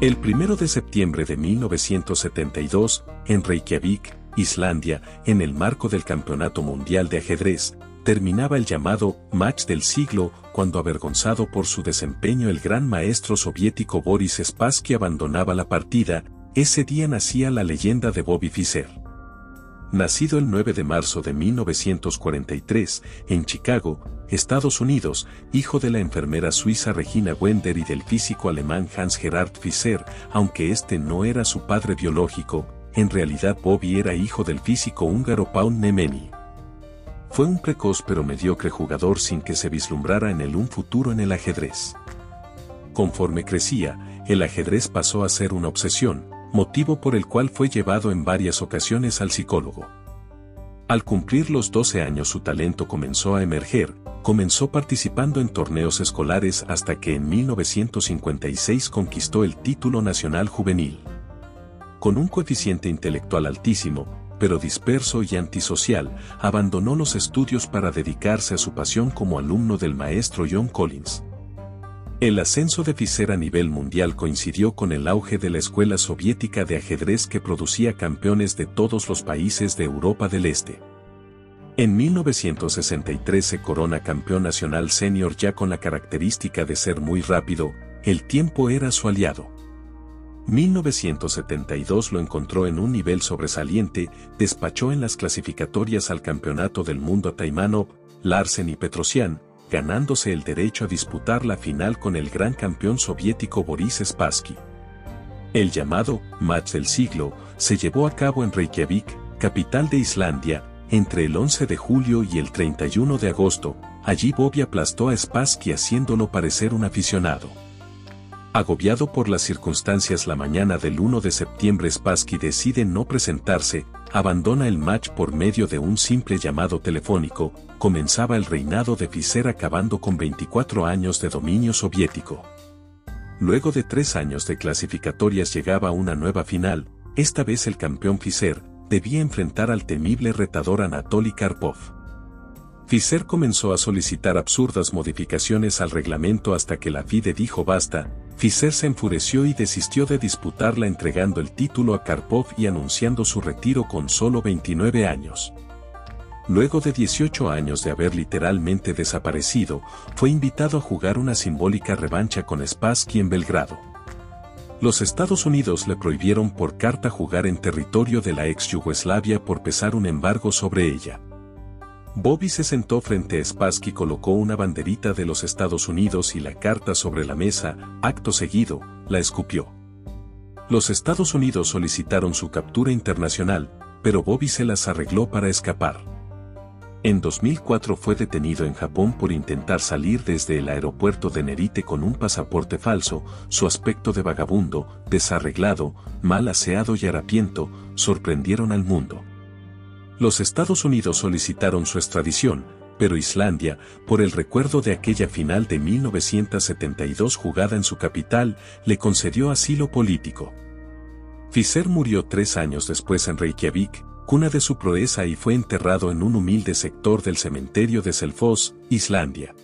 El 1 de septiembre de 1972, en Reykjavik, Islandia, en el marco del Campeonato Mundial de Ajedrez, terminaba el llamado match del siglo cuando avergonzado por su desempeño el gran maestro soviético Boris Spassky abandonaba la partida, ese día nacía la leyenda de Bobby Fischer. Nacido el 9 de marzo de 1943 en Chicago, Estados Unidos, hijo de la enfermera suiza Regina Wender y del físico alemán Hans Gerhard Fischer, aunque este no era su padre biológico, en realidad Bobby era hijo del físico húngaro Paul Nemeni. Fue un precoz pero mediocre jugador sin que se vislumbrara en él un futuro en el ajedrez. Conforme crecía, el ajedrez pasó a ser una obsesión, motivo por el cual fue llevado en varias ocasiones al psicólogo. Al cumplir los 12 años su talento comenzó a emerger, comenzó participando en torneos escolares hasta que en 1956 conquistó el título nacional juvenil. Con un coeficiente intelectual altísimo, pero disperso y antisocial, abandonó los estudios para dedicarse a su pasión como alumno del maestro John Collins. El ascenso de Fischer a nivel mundial coincidió con el auge de la escuela soviética de ajedrez que producía campeones de todos los países de Europa del Este. En 1963 se corona campeón nacional senior ya con la característica de ser muy rápido, el tiempo era su aliado. 1972 lo encontró en un nivel sobresaliente, despachó en las clasificatorias al Campeonato del Mundo a Taimanov, Larsen y Petrosian, ganándose el derecho a disputar la final con el gran campeón soviético Boris Spassky. El llamado Match del siglo se llevó a cabo en Reykjavik, capital de Islandia, entre el 11 de julio y el 31 de agosto. Allí Bobby aplastó a Spassky haciéndolo parecer un aficionado. Agobiado por las circunstancias la mañana del 1 de septiembre Spassky decide no presentarse, abandona el match por medio de un simple llamado telefónico, comenzaba el reinado de Fischer acabando con 24 años de dominio soviético. Luego de tres años de clasificatorias llegaba una nueva final, esta vez el campeón Fischer debía enfrentar al temible retador Anatoly Karpov. Fischer comenzó a solicitar absurdas modificaciones al reglamento hasta que la FIDE dijo basta, Fischer se enfureció y desistió de disputarla entregando el título a Karpov y anunciando su retiro con solo 29 años. Luego de 18 años de haber literalmente desaparecido, fue invitado a jugar una simbólica revancha con Spassky en Belgrado. Los Estados Unidos le prohibieron por carta jugar en territorio de la ex Yugoslavia por pesar un embargo sobre ella. Bobby se sentó frente a Spassky, colocó una banderita de los Estados Unidos y la carta sobre la mesa, acto seguido, la escupió. Los Estados Unidos solicitaron su captura internacional, pero Bobby se las arregló para escapar. En 2004 fue detenido en Japón por intentar salir desde el aeropuerto de Nerite con un pasaporte falso, su aspecto de vagabundo, desarreglado, mal aseado y harapiento, sorprendieron al mundo. Los Estados Unidos solicitaron su extradición, pero Islandia, por el recuerdo de aquella final de 1972 jugada en su capital, le concedió asilo político. Fischer murió tres años después en Reykjavik, cuna de su proeza y fue enterrado en un humilde sector del cementerio de Selfoss, Islandia.